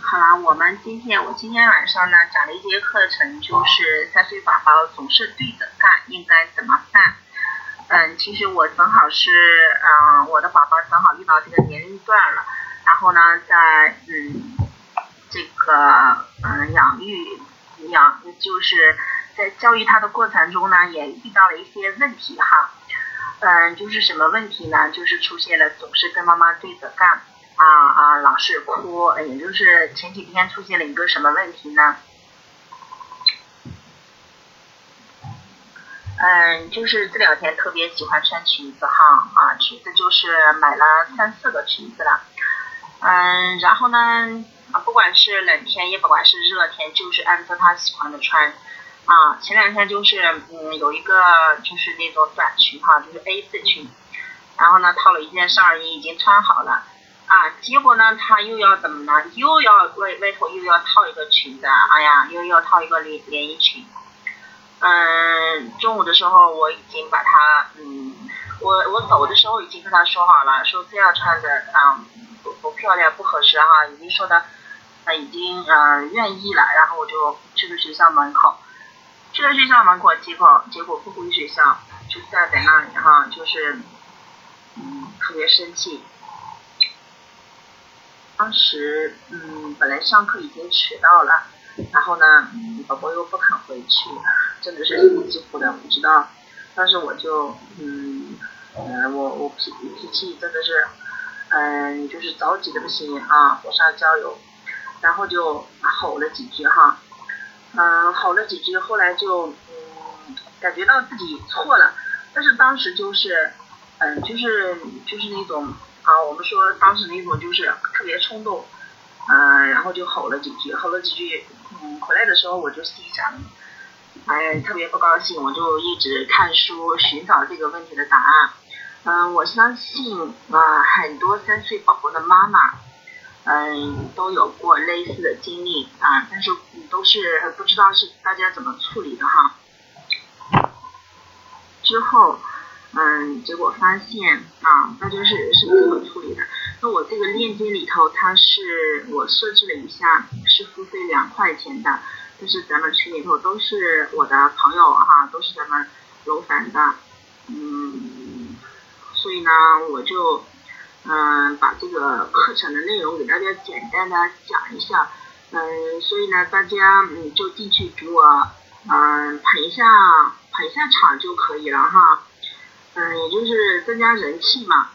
好啦，我们今天我今天晚上呢讲了一节课程，就是三岁宝宝总是对着干，应该怎么办？嗯，其实我正好是，嗯，我的宝宝正好遇到这个年龄段了，然后呢，在嗯这个嗯养育养就是在教育他的过程中呢，也遇到了一些问题哈。嗯，就是什么问题呢？就是出现了总是跟妈妈对着干。啊啊，老是哭，也就是前几天出现了一个什么问题呢？嗯，就是这两天特别喜欢穿裙子哈，啊，裙子就是买了三四个裙子了，嗯，然后呢，不管是冷天也不管是热天，就是按照他喜欢的穿，啊，前两天就是嗯有一个就是那种短裙哈，就是 A 字裙，然后呢套了一件上衣，已经穿好了。啊，结果呢，他又要怎么呢？又要外外头又要套一个裙子，哎呀，又要套一个连连衣裙。嗯，中午的时候我已经把他，嗯，我我走的时候已经跟他说好了，说这样穿着啊不不漂亮不合适哈，已经说的，他已经嗯愿意了，然后我就去了学校门口，去了学校门口，结果结果不回学校，就站在那里哈，就是嗯特别生气。当时，嗯，本来上课已经迟到了，然后呢，宝宝又不肯回去，真的是心急火燎，不知道。当时我就，嗯，嗯，我我脾脾气真的是，嗯，就是着急的不行啊，火上浇油，然后就吼了几句哈，嗯，吼了几句，后来就，嗯，感觉到自己错了，但是当时就是，嗯，就是就是那种。啊，我们说当时那种就是特别冲动，嗯，然后就吼了几句，吼了几句，嗯，回来的时候我就心想，哎，特别不高兴，我就一直看书寻找这个问题的答案。嗯，我相信啊，很多三岁宝宝的妈妈，嗯，都有过类似的经历啊，但是都是不知道是大家怎么处理的哈。之后。嗯，结果发现啊，大家是是这么处理的。那我这个链接里头，它是我设置了一下，是付费两块钱的。但是咱们群里头都是我的朋友哈，都是咱们楼凡的。嗯，所以呢，我就嗯把这个课程的内容给大家简单的讲一下。嗯，所以呢，大家嗯就进去给我嗯捧一下捧一下场就可以了哈。嗯，也就是增加人气嘛，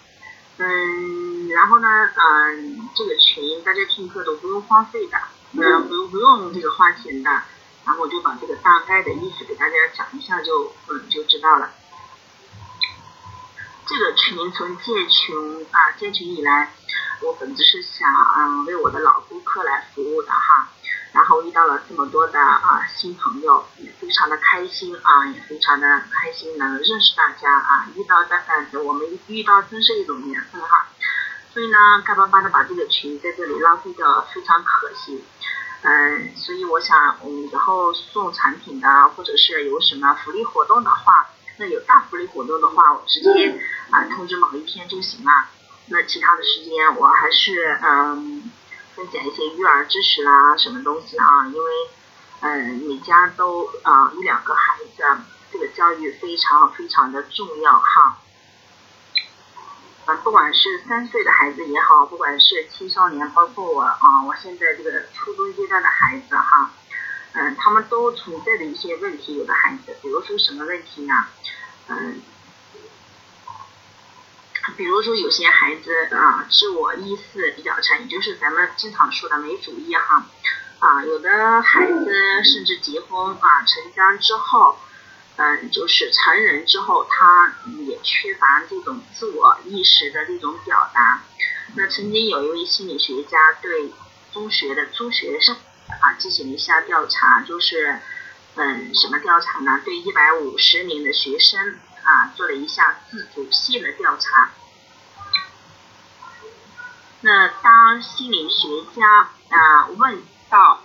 嗯，然后呢，嗯，这个群大家听课都不用花费的，嗯，不用不用这个花钱的，然后我就把这个大概的意思给大家讲一下，就嗯就知道了。这个群从建群啊建群以来，我本质是想嗯为我的老顾客来服务的哈。然后遇到了这么多的啊新朋友，也非常的开心啊，也非常的开心能认识大家啊，遇到的嗯我们遇到真是一种缘分哈，所以呢干巴巴的把这个群在这里浪费掉非常可惜，嗯，所以我想嗯以后送产品的或者是有什么福利活动的话，那有大福利活动的话，我直接啊通知某一天就行了，那其他的时间我还是嗯。分享一些育儿知识啦，什么东西啊？因为，嗯，每家都啊一两个孩子，这个教育非常非常的重要哈。嗯，不管是三岁的孩子也好，不管是青少年，包括我啊，我现在这个初中阶段的孩子哈，嗯，他们都存在的一些问题，有的孩子，比如说什么问题呢？嗯。比如说有些孩子啊，自我意识比较差，也就是咱们经常说的没主意哈。啊，有的孩子甚至结婚啊成家之后，嗯，就是成人之后，他也缺乏这种自我意识的这种表达。那曾经有一位心理学家对中学的中学生啊进行了一下调查，就是嗯什么调查呢？对一百五十名的学生啊做了一下自主性的调查。那当心理学家啊问到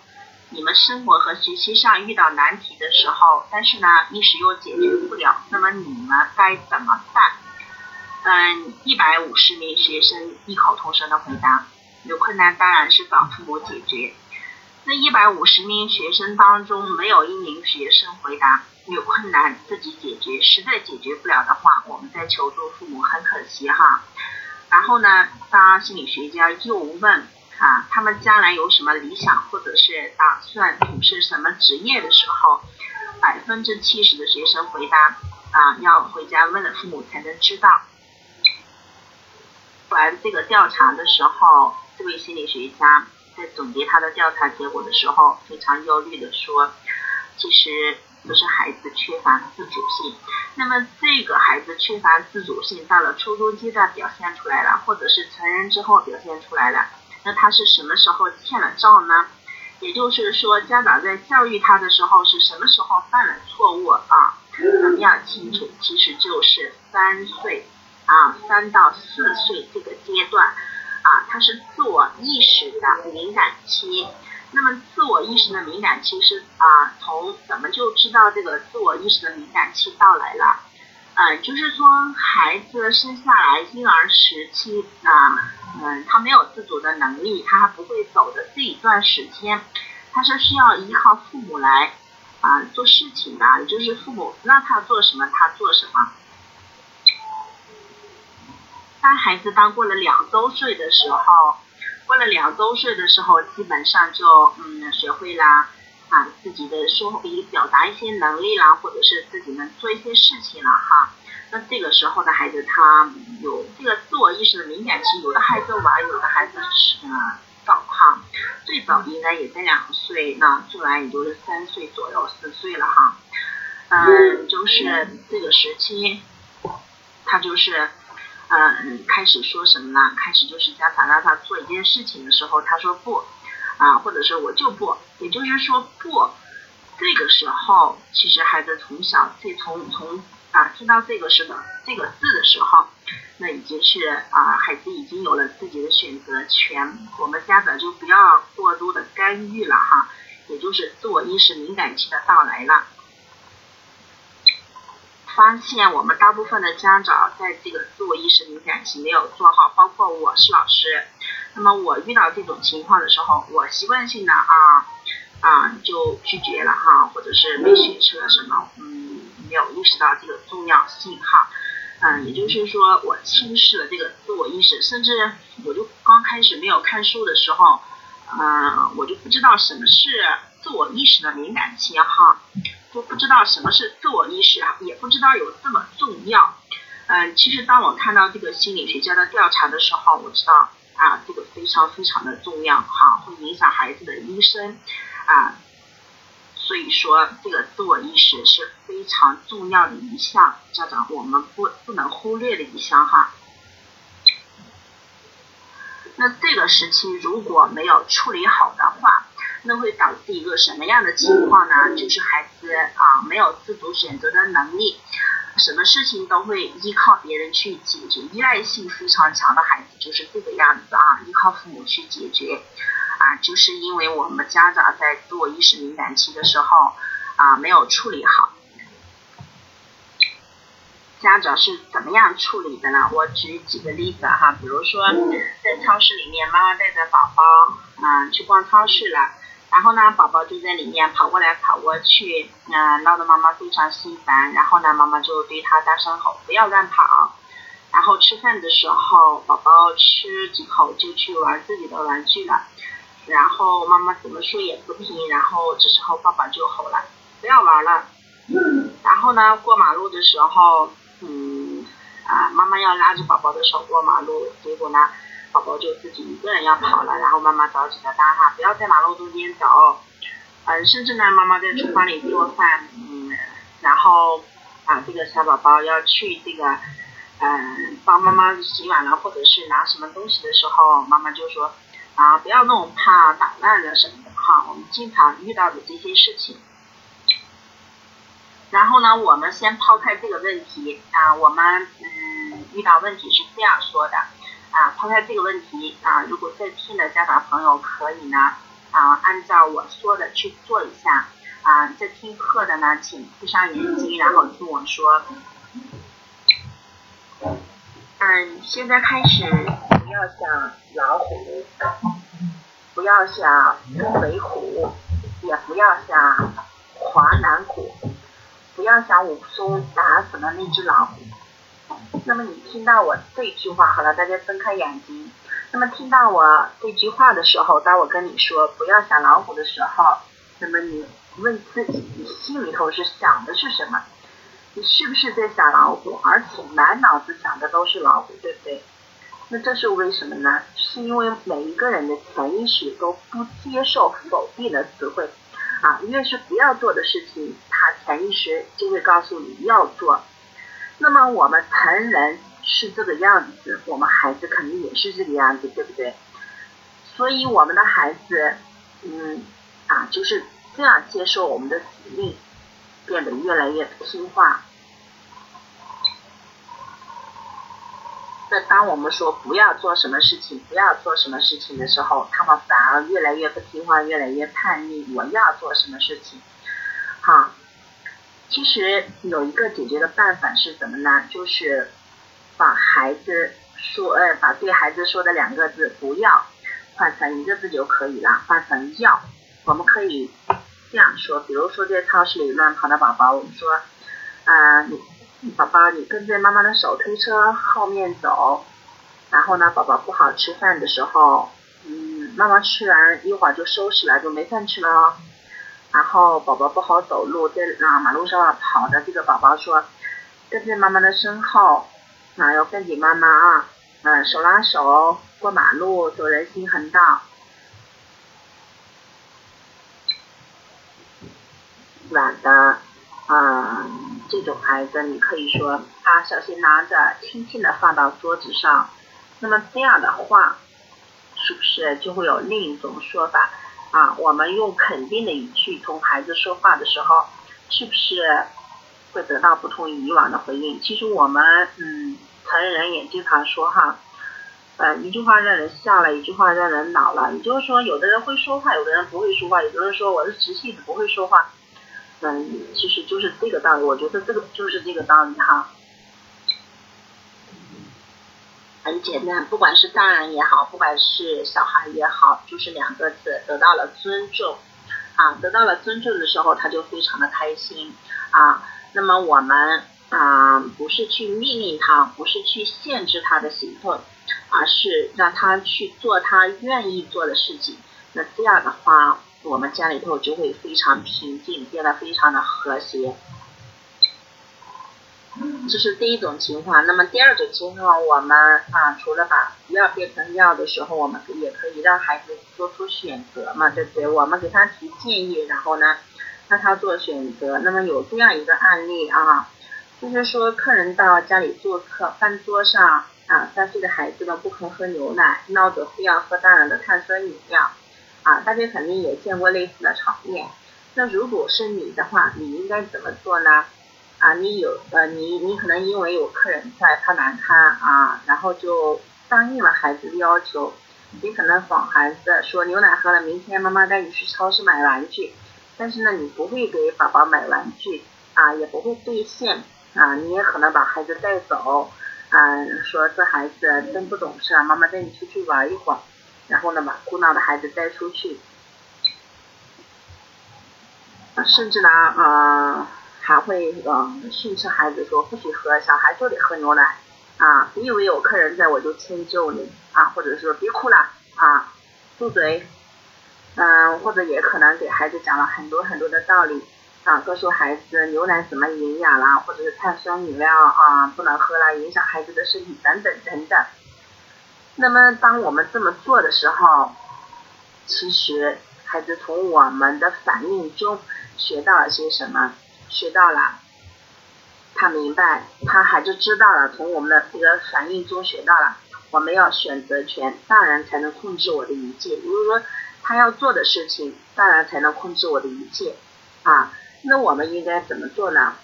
你们生活和学习上遇到难题的时候，但是呢一时又解决不了，那么你们该怎么办？嗯，一百五十名学生异口同声的回答：有困难当然是找父母解决。那一百五十名学生当中，没有一名学生回答有困难自己解决，实在解决不了的话，我们再求助父母，很可惜哈。然后呢，当心理学家又问啊，他们将来有什么理想，或者是打算从事什么职业的时候，百分之七十的学生回答啊，要回家问了父母才能知道。完这个调查的时候，这位心理学家。在总结他的调查结果的时候，非常忧虑的说：“其实就是孩子缺乏自主性，那么这个孩子缺乏自主性到了初中阶段表现出来了，或者是成人之后表现出来了，那他是什么时候欠了账呢？也就是说，家长在教育他的时候是什么时候犯了错误啊？咱们要清楚，其实就是三岁啊，三到四岁这个阶段。”啊，他是自我意识的敏感期。那么，自我意识的敏感期是啊，从怎么就知道这个自我意识的敏感期到来了？嗯，就是说，孩子生下来婴儿时期啊，嗯，他没有自主的能力，他还不会走的这一段时间，他是需要依靠父母来啊做事情的，就是父母让他做什么，他做什么。当孩子当过了两周岁的时候，过了两周岁的时候，基本上就嗯学会了啊自己的说以表达一些能力啦，或者是自己能做一些事情了哈。那这个时候的孩子他有这个自我意识的敏感期，有的孩子晚，有的孩子是呃早哈。最早应该也在两岁，那最晚也就是三岁左右，四岁了哈。嗯，就是这个时期，他就是。嗯，开始说什么呢？开始就是家长让他做一件事情的时候，他说不，啊，或者是我就不，也就是说不。这个时候，其实孩子从小这从从啊听到这个是的这个字的时候，那已经是啊孩子已经有了自己的选择权。我们家长就不要过多的干预了哈，也就是自我意识敏感期的到来了。发现我们大部分的家长在这个自我意识敏感期没有做好，包括我是老师。那么我遇到这种情况的时候，我习惯性的啊啊就拒绝了哈，或者是没学车什么，嗯，没有意识到这个重要性哈。嗯，也就是说我轻视了这个自我意识，甚至我就刚开始没有看书的时候，嗯，我就不知道什么是自我意识的敏感期哈。都不知道什么是自我意识啊，也不知道有这么重要。嗯，其实当我看到这个心理学家的调查的时候，我知道啊，这个非常非常的重要哈，会影响孩子的一生啊。所以说，这个自我意识是非常重要的一项，家长我们不不能忽略的一项哈。那这个时期如果没有处理好的话，那会导致一个什么样的情况呢？就是孩子啊没有自主选择的能力，什么事情都会依靠别人去解决，依赖性非常强的孩子就是这个样子啊，依靠父母去解决啊，就是因为我们家长在自我意识敏感期的时候啊没有处理好。家长是怎么样处理的呢？我举几个例子哈，比如说在超市里面，妈妈带着宝宝啊去逛超市了。然后呢，宝宝就在里面跑过来跑过去，嗯，闹得妈妈非常心烦。然后呢，妈妈就对他大声吼：“不要乱跑！”然后吃饭的时候，宝宝吃几口就去玩自己的玩具了。然后妈妈怎么说也不听。然后这时候爸爸就吼了：“不要玩了！”然后呢，过马路的时候，嗯，啊，妈妈要拉着宝宝的手过马路，结果呢？宝宝就自己一个人要跑了，然后妈妈着急的大喊：“不要在马路中间走！”嗯，甚至呢，妈妈在厨房里做饭，嗯，然后啊，这个小宝宝要去这个，嗯，帮妈妈洗碗了，或者是拿什么东西的时候，妈妈就说：“啊，不要弄，怕打烂了什么的。”哈，我们经常遇到的这些事情。然后呢，我们先抛开这个问题啊，我们嗯，遇到问题是这样说的。啊，抛开这个问题啊，如果在听的家长朋友可以呢，啊，按照我说的去做一下。啊，在听课的呢，请闭上眼睛，然后听我说。嗯，现在开始，不要想老虎。不要像北虎，也不要想华南虎，不要想武松打死了那只老虎。那么你听到我这句话，好了，大家睁开眼睛。那么听到我这句话的时候，当我跟你说不要想老虎的时候，那么你问自己，你心里头是想的是什么？你是不是在想老虎，而且满脑子想的都是老虎，对不对？那这是为什么呢？是因为每一个人的潜意识都不接受否定的词汇啊，越是不要做的事情，他潜意识就会告诉你要做。那么我们成人。是这个样子，我们孩子肯定也是这个样子，对不对？所以我们的孩子，嗯，啊，就是这样接受我们的指令，变得越来越听话。那当我们说不要做什么事情，不要做什么事情的时候，他们反而越来越不听话，越来越叛逆。我要做什么事情？好，其实有一个解决的办法是什么呢？就是。把孩子说，呃，把对孩子说的两个字“不要”换成一个字就可以了，换成“要”。我们可以这样说，比如说在超市里乱跑的宝宝，我们说，啊，你宝宝，你跟着妈妈的手推车后面走。然后呢，宝宝不好吃饭的时候，嗯，妈妈吃完一会儿就收拾了，就没饭吃了。然后宝宝不好走路，在啊马路上跑的这个宝宝说，跟在妈妈的身后。啊，要跟紧妈妈啊，嗯，手拉手过马路，走人行横道。软的，嗯，这种孩子你可以说啊，小心拿着，轻轻的放到桌子上。那么这样的话，是不是就会有另一种说法啊？我们用肯定的语气同孩子说话的时候，是不是？会得到不同于以往的回应。其实我们，嗯，成人也经常说哈，呃，一句话让人笑了，一句话让人恼了。也就是说，有的人会说话，有的人不会说话。有的人说我是直系子，不会说话。嗯，其实就是这个道理。我觉得这个就是这个道理哈，简单。不管是大人也好，不管是小孩也好，就是两个字，得到了尊重。啊，得到了尊重的时候，他就非常的开心啊。那么我们啊，不是去命令他，不是去限制他的行动，而是让他去做他愿意做的事情。那这样的话，我们家里头就会非常平静，变得非常的和谐。这是第一种情况。那么第二种情况，我们啊，除了把不要变成要的时候，我们也可以让孩子做出选择嘛，对不对？我们给他提建议，然后呢？让他做选择。那么有这样一个案例啊，就是说客人到家里做客，饭桌上啊，三岁的孩子呢不肯喝牛奶，闹着非要喝大人的碳酸饮料，啊，大家肯定也见过类似的场面。那如果是你的话，你应该怎么做呢？啊，你有呃，你你可能因为有客人在，怕难堪啊，然后就答应了孩子的要求。你可能哄孩子说牛奶喝了，明天妈妈带你去超市买玩具。但是呢，你不会给宝宝买玩具啊，也不会兑现啊，你也可能把孩子带走，啊，说这孩子真不懂事啊，妈妈带你出去玩一会儿，然后呢把哭闹的孩子带出去，甚至呢，啊，还会呃训斥孩子说不许喝，小孩就得喝牛奶啊，别以为有客人在我就迁就你啊，或者说别哭了啊，住嘴。嗯，或者也可能给孩子讲了很多很多的道理啊，告诉孩子牛奶怎么营养啦，或者是碳酸饮料啊不能喝了，影响孩子的身体等等等等。那么当我们这么做的时候，其实孩子从我们的反应中学到了些什么？学到了，他明白，他孩子知道了，从我们的这个反应中学到了，我们要选择权，大人才能控制我的一切。比如说。他要做的事情，当然才能控制我的一切，啊，那我们应该怎么做呢？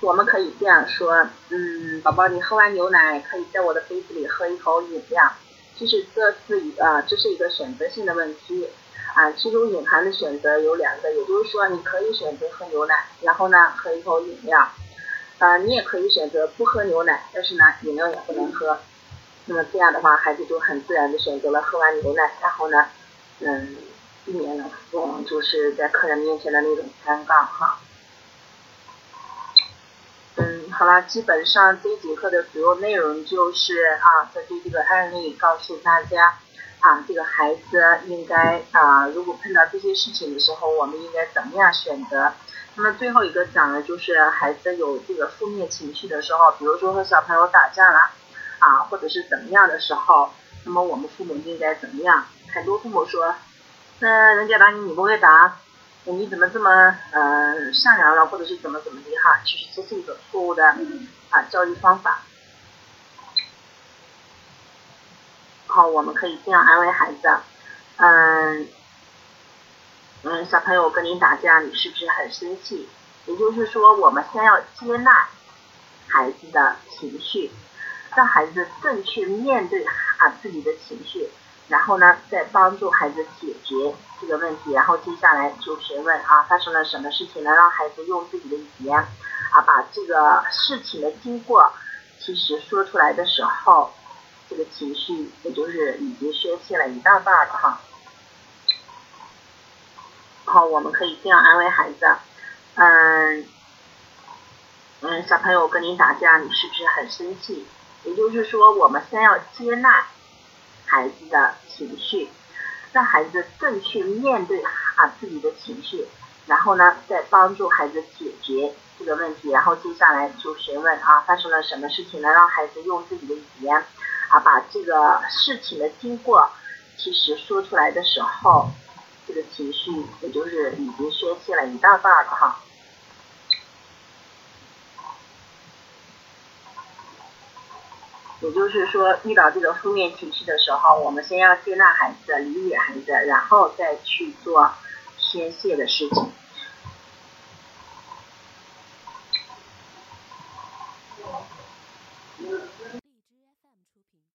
我们可以这样说，嗯，宝宝，你喝完牛奶，可以在我的杯子里喝一口饮料。其实这是一呃，这是一个选择性的问题，啊，其中隐含的选择有两个，也就是说，你可以选择喝牛奶，然后呢，喝一口饮料，啊，你也可以选择不喝牛奶，但是呢，饮料也不能喝。那么这样的话，孩子就很自然的选择了喝完牛奶，然后呢，嗯，避免了嗯就是在客人面前的那种尴尬哈。好了，基本上这一节课的主要内容就是啊，针对这个案例告诉大家啊，这个孩子应该啊，如果碰到这些事情的时候，我们应该怎么样选择？那么最后一个讲的就是孩子有这个负面情绪的时候，比如说和小朋友打架了。啊，或者是怎么样的时候，那么我们父母应该怎么样？很多父母说，那人家打你你不会打，你怎么这么呃善良了，或者是怎么怎么的哈？其实这是一个错误的啊教育方法。好，我们可以这样安慰孩子，嗯嗯，小朋友跟你打架，你是不是很生气？也就是说，我们先要接纳孩子的情绪。让孩子正确面对啊自己的情绪，然后呢，再帮助孩子解决这个问题，然后接下来就询问啊发生了什么事情呢？让孩子用自己的语言啊把这个事情的经过，其实说出来的时候，这个情绪也就是已经宣泄了一大半了哈。好，我们可以这样安慰孩子，嗯嗯，小朋友跟你打架，你是不是很生气？也就是说，我们先要接纳孩子的情绪，让孩子正确面对啊自己的情绪，然后呢，再帮助孩子解决这个问题，然后接下来就询问啊发生了什么事情呢？让孩子用自己的语言啊把这个事情的经过，其实说出来的时候，这个情绪也就是已经宣泄了一大半了哈。也就是说，遇到这个负面情绪的时候，我们先要接纳孩子、理解孩子，然后再去做宣泄的事情。